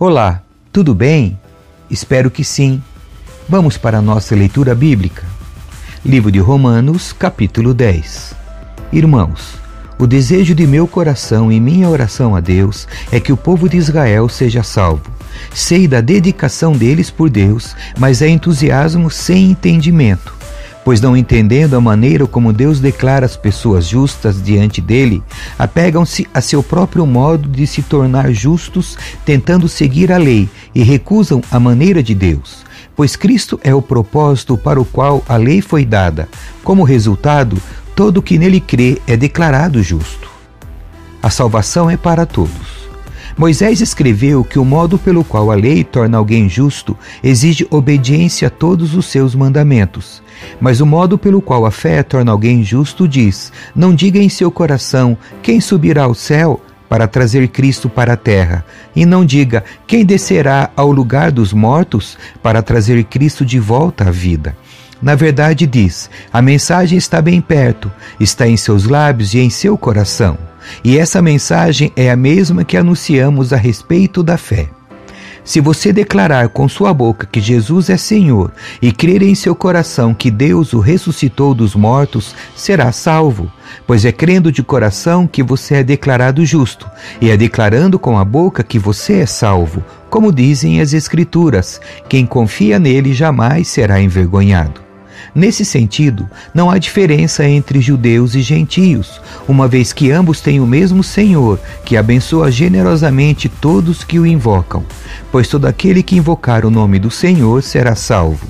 Olá, tudo bem? Espero que sim. Vamos para a nossa leitura bíblica. Livro de Romanos, capítulo 10. Irmãos, o desejo de meu coração e minha oração a Deus é que o povo de Israel seja salvo. Sei da dedicação deles por Deus, mas é entusiasmo sem entendimento pois não entendendo a maneira como Deus declara as pessoas justas diante dele, apegam-se a seu próprio modo de se tornar justos, tentando seguir a lei e recusam a maneira de Deus. Pois Cristo é o propósito para o qual a lei foi dada. Como resultado, todo que nele crê é declarado justo. A salvação é para todos. Moisés escreveu que o modo pelo qual a lei torna alguém justo exige obediência a todos os seus mandamentos. Mas o modo pelo qual a fé torna alguém justo diz: Não diga em seu coração quem subirá ao céu para trazer Cristo para a terra, e não diga quem descerá ao lugar dos mortos para trazer Cristo de volta à vida. Na verdade, diz: a mensagem está bem perto, está em seus lábios e em seu coração. E essa mensagem é a mesma que anunciamos a respeito da fé. Se você declarar com sua boca que Jesus é Senhor e crer em seu coração que Deus o ressuscitou dos mortos, será salvo, pois é crendo de coração que você é declarado justo, e é declarando com a boca que você é salvo, como dizem as Escrituras: quem confia nele jamais será envergonhado. Nesse sentido, não há diferença entre judeus e gentios, uma vez que ambos têm o mesmo Senhor, que abençoa generosamente todos que o invocam. Pois todo aquele que invocar o nome do Senhor será salvo.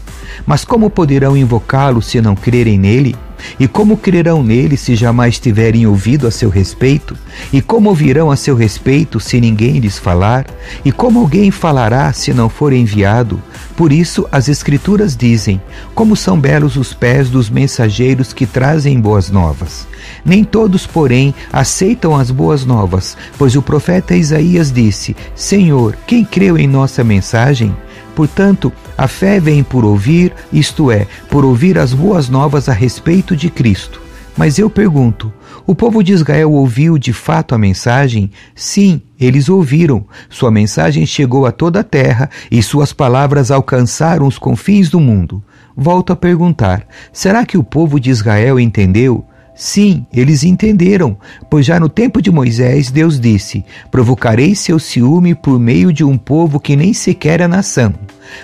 Mas como poderão invocá-lo se não crerem nele? E como crerão nele se jamais tiverem ouvido a seu respeito? E como ouvirão a seu respeito se ninguém lhes falar? E como alguém falará se não for enviado? Por isso as Escrituras dizem: Como são belos os pés dos mensageiros que trazem boas novas. Nem todos, porém, aceitam as boas novas, pois o profeta Isaías disse: Senhor, quem creu em nossa mensagem? Portanto, a fé vem por ouvir, isto é, por ouvir as boas novas a respeito de Cristo. Mas eu pergunto: o povo de Israel ouviu de fato a mensagem? Sim, eles ouviram. Sua mensagem chegou a toda a terra e suas palavras alcançaram os confins do mundo. Volto a perguntar: será que o povo de Israel entendeu? Sim, eles entenderam, pois já no tempo de Moisés Deus disse: Provocarei seu ciúme por meio de um povo que nem sequer é nação.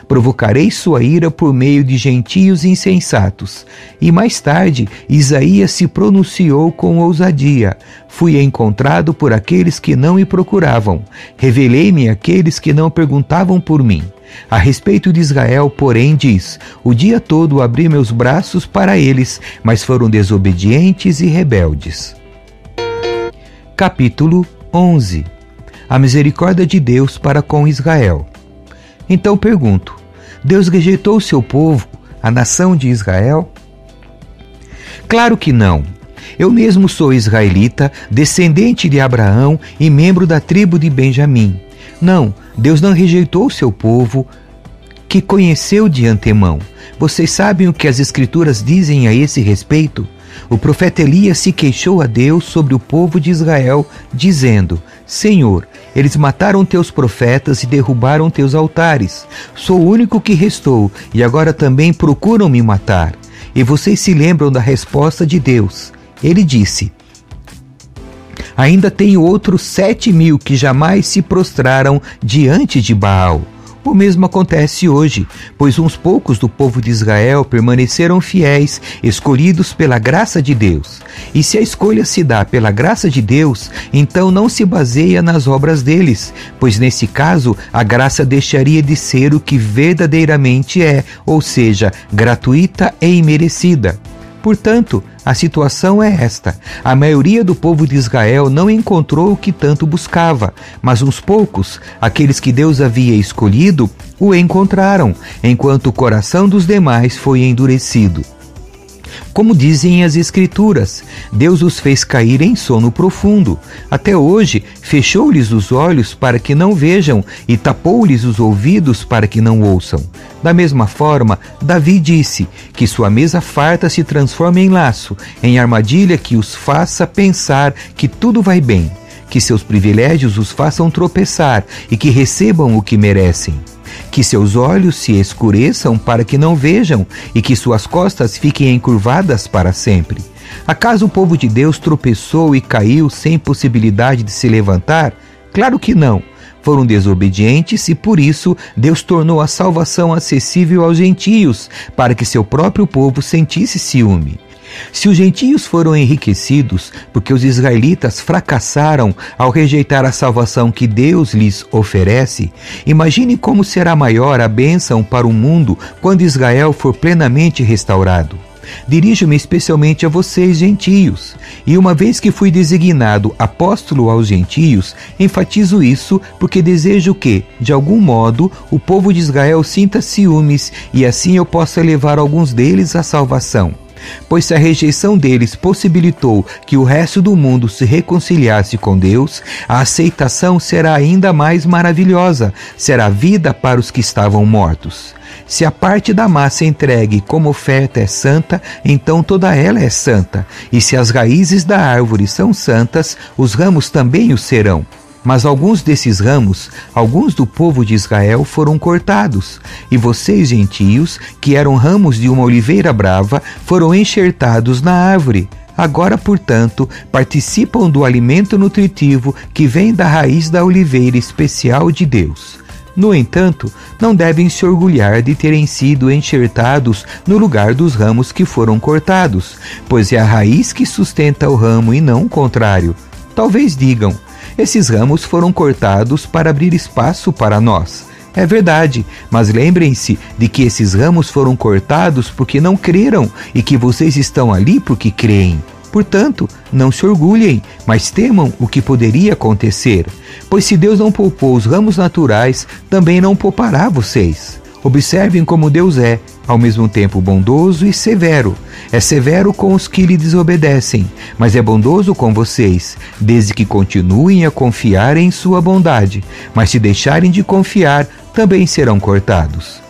Provocarei sua ira por meio de gentios insensatos. E mais tarde, Isaías se pronunciou com ousadia: Fui encontrado por aqueles que não me procuravam. Revelei-me àqueles que não perguntavam por mim. A respeito de Israel, porém, diz: O dia todo abri meus braços para eles, mas foram desobedientes e rebeldes. Capítulo 11 A misericórdia de Deus para com Israel. Então pergunto: Deus rejeitou seu povo, a nação de Israel? Claro que não. Eu mesmo sou israelita, descendente de Abraão e membro da tribo de Benjamim. Não, Deus não rejeitou o seu povo que conheceu de antemão. Vocês sabem o que as Escrituras dizem a esse respeito? O profeta Elias se queixou a Deus sobre o povo de Israel, dizendo: Senhor, eles mataram teus profetas e derrubaram teus altares. Sou o único que restou, e agora também procuram me matar. E vocês se lembram da resposta de Deus. Ele disse: Ainda tenho outros sete mil que jamais se prostraram diante de Baal. O mesmo acontece hoje, pois uns poucos do povo de Israel permaneceram fiéis, escolhidos pela graça de Deus. E se a escolha se dá pela graça de Deus, então não se baseia nas obras deles, pois nesse caso a graça deixaria de ser o que verdadeiramente é, ou seja, gratuita e imerecida. Portanto, a situação é esta: a maioria do povo de Israel não encontrou o que tanto buscava, mas uns poucos, aqueles que Deus havia escolhido, o encontraram, enquanto o coração dos demais foi endurecido. Como dizem as Escrituras, Deus os fez cair em sono profundo. Até hoje, fechou-lhes os olhos para que não vejam e tapou-lhes os ouvidos para que não ouçam. Da mesma forma, Davi disse que sua mesa farta se transforma em laço, em armadilha que os faça pensar que tudo vai bem. que seus privilégios os façam tropeçar e que recebam o que merecem. Que seus olhos se escureçam para que não vejam e que suas costas fiquem encurvadas para sempre. Acaso o povo de Deus tropeçou e caiu sem possibilidade de se levantar? Claro que não foram desobedientes e por isso Deus tornou a salvação acessível aos gentios, para que seu próprio povo sentisse ciúme. Se os gentios foram enriquecidos porque os israelitas fracassaram ao rejeitar a salvação que Deus lhes oferece, imagine como será maior a bênção para o mundo quando Israel for plenamente restaurado. Dirijo-me especialmente a vocês, gentios, e uma vez que fui designado apóstolo aos gentios, enfatizo isso porque desejo que, de algum modo, o povo de Israel sinta ciúmes e assim eu possa levar alguns deles à salvação. Pois se a rejeição deles possibilitou que o resto do mundo se reconciliasse com Deus, a aceitação será ainda mais maravilhosa, será vida para os que estavam mortos. Se a parte da massa entregue como oferta é santa, então toda ela é santa. E se as raízes da árvore são santas, os ramos também o serão. Mas alguns desses ramos, alguns do povo de Israel, foram cortados, e vocês, gentios, que eram ramos de uma oliveira brava, foram enxertados na árvore. Agora, portanto, participam do alimento nutritivo que vem da raiz da oliveira especial de Deus. No entanto, não devem se orgulhar de terem sido enxertados no lugar dos ramos que foram cortados, pois é a raiz que sustenta o ramo e não o contrário. Talvez digam: esses ramos foram cortados para abrir espaço para nós. É verdade, mas lembrem-se de que esses ramos foram cortados porque não creram e que vocês estão ali porque creem. Portanto, não se orgulhem, mas temam o que poderia acontecer. Pois se Deus não poupou os ramos naturais, também não poupará vocês. Observem como Deus é, ao mesmo tempo bondoso e severo. É severo com os que lhe desobedecem, mas é bondoso com vocês, desde que continuem a confiar em sua bondade. Mas se deixarem de confiar, também serão cortados.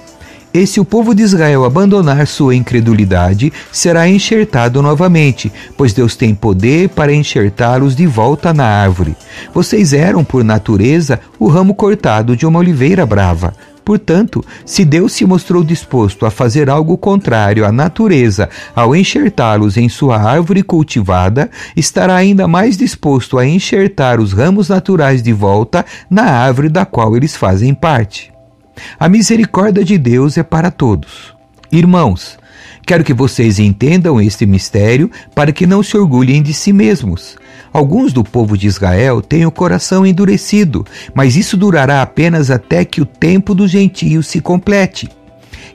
E se o povo de Israel abandonar sua incredulidade, será enxertado novamente, pois Deus tem poder para enxertá-los de volta na árvore. Vocês eram, por natureza, o ramo cortado de uma oliveira brava. Portanto, se Deus se mostrou disposto a fazer algo contrário à natureza ao enxertá-los em sua árvore cultivada, estará ainda mais disposto a enxertar os ramos naturais de volta na árvore da qual eles fazem parte. A misericórdia de Deus é para todos. Irmãos, quero que vocês entendam este mistério para que não se orgulhem de si mesmos. Alguns do povo de Israel têm o coração endurecido, mas isso durará apenas até que o tempo dos gentios se complete.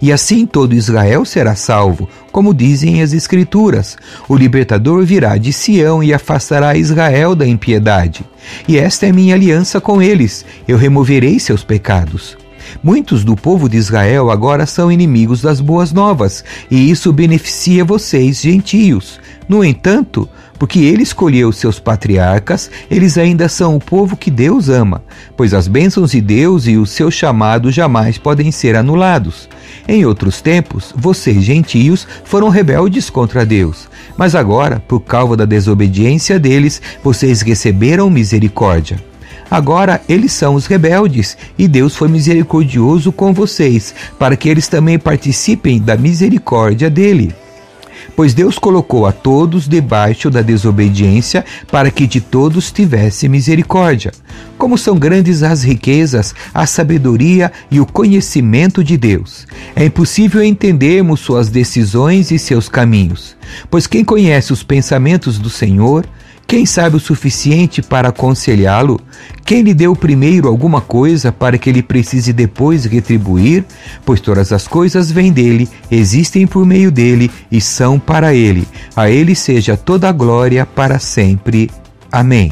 E assim todo Israel será salvo, como dizem as Escrituras. O libertador virá de Sião e afastará Israel da impiedade. E esta é minha aliança com eles: eu removerei seus pecados. Muitos do povo de Israel agora são inimigos das boas novas, e isso beneficia vocês, gentios. No entanto, porque ele escolheu seus patriarcas, eles ainda são o povo que Deus ama, pois as bênçãos de Deus e o seu chamado jamais podem ser anulados. Em outros tempos, vocês, gentios, foram rebeldes contra Deus, mas agora, por causa da desobediência deles, vocês receberam misericórdia. Agora eles são os rebeldes, e Deus foi misericordioso com vocês, para que eles também participem da misericórdia dele. Pois Deus colocou a todos debaixo da desobediência, para que de todos tivesse misericórdia. Como são grandes as riquezas, a sabedoria e o conhecimento de Deus. É impossível entendermos suas decisões e seus caminhos. Pois quem conhece os pensamentos do Senhor, quem sabe o suficiente para aconselhá-lo? Quem lhe deu primeiro alguma coisa para que ele precise depois retribuir? Pois todas as coisas vêm dele, existem por meio dele e são para ele. A ele seja toda a glória para sempre. Amém.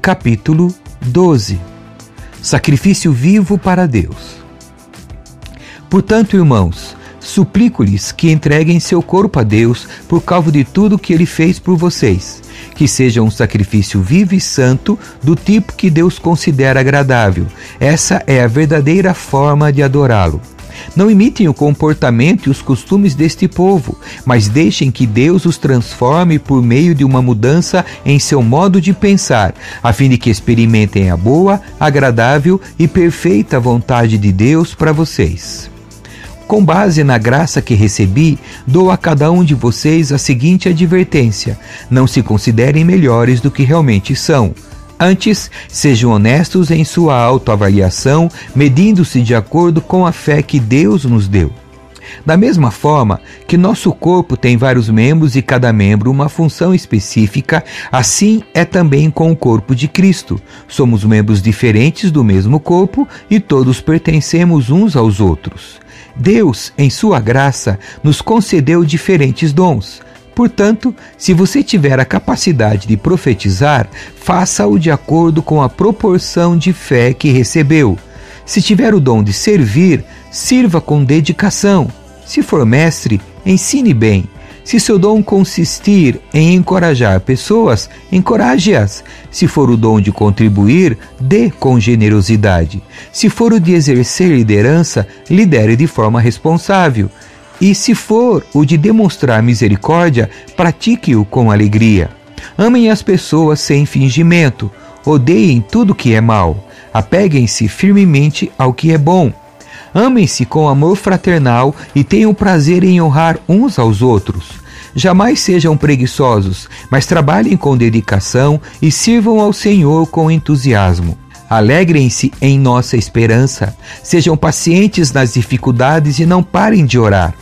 Capítulo 12 Sacrifício vivo para Deus. Portanto, irmãos, Suplico-lhes que entreguem seu corpo a Deus por causa de tudo que ele fez por vocês, que seja um sacrifício vivo e santo do tipo que Deus considera agradável. Essa é a verdadeira forma de adorá-lo. Não imitem o comportamento e os costumes deste povo, mas deixem que Deus os transforme por meio de uma mudança em seu modo de pensar, a fim de que experimentem a boa, agradável e perfeita vontade de Deus para vocês. Com base na graça que recebi, dou a cada um de vocês a seguinte advertência: não se considerem melhores do que realmente são. Antes, sejam honestos em sua autoavaliação, medindo-se de acordo com a fé que Deus nos deu. Da mesma forma que nosso corpo tem vários membros e cada membro uma função específica, assim é também com o corpo de Cristo. Somos membros diferentes do mesmo corpo e todos pertencemos uns aos outros. Deus, em sua graça, nos concedeu diferentes dons. Portanto, se você tiver a capacidade de profetizar, faça-o de acordo com a proporção de fé que recebeu. Se tiver o dom de servir, sirva com dedicação. Se for mestre, ensine bem. Se seu dom consistir em encorajar pessoas, encoraje-as. Se for o dom de contribuir, dê com generosidade. Se for o de exercer liderança, lidere de forma responsável. E se for o de demonstrar misericórdia, pratique-o com alegria. Amem as pessoas sem fingimento. Odeiem tudo que é mal. Apeguem-se firmemente ao que é bom. Amem-se com amor fraternal e tenham prazer em honrar uns aos outros. Jamais sejam preguiçosos, mas trabalhem com dedicação e sirvam ao Senhor com entusiasmo. Alegrem-se em nossa esperança, sejam pacientes nas dificuldades e não parem de orar.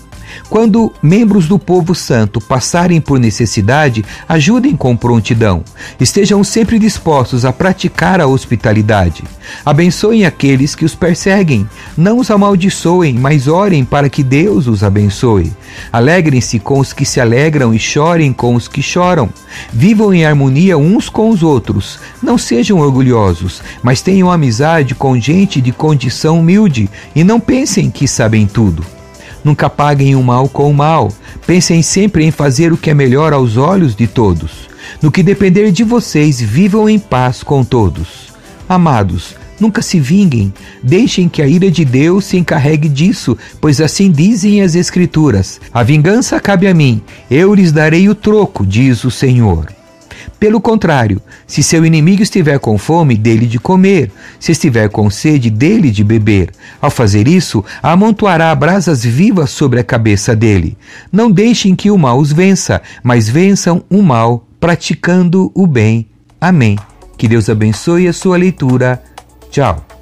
Quando membros do povo santo passarem por necessidade, ajudem com prontidão. Estejam sempre dispostos a praticar a hospitalidade. Abençoem aqueles que os perseguem. Não os amaldiçoem, mas orem para que Deus os abençoe. Alegrem-se com os que se alegram e chorem com os que choram. Vivam em harmonia uns com os outros. Não sejam orgulhosos, mas tenham amizade com gente de condição humilde e não pensem que sabem tudo. Nunca paguem o mal com o mal. Pensem sempre em fazer o que é melhor aos olhos de todos. No que depender de vocês, vivam em paz com todos. Amados, nunca se vinguem. Deixem que a ira de Deus se encarregue disso, pois assim dizem as Escrituras: A vingança cabe a mim, eu lhes darei o troco, diz o Senhor. Pelo contrário, se seu inimigo estiver com fome, dele de comer, se estiver com sede, dele de beber. Ao fazer isso, amontoará brasas vivas sobre a cabeça dele. Não deixem que o mal os vença, mas vençam o mal praticando o bem. Amém. Que Deus abençoe a sua leitura. Tchau.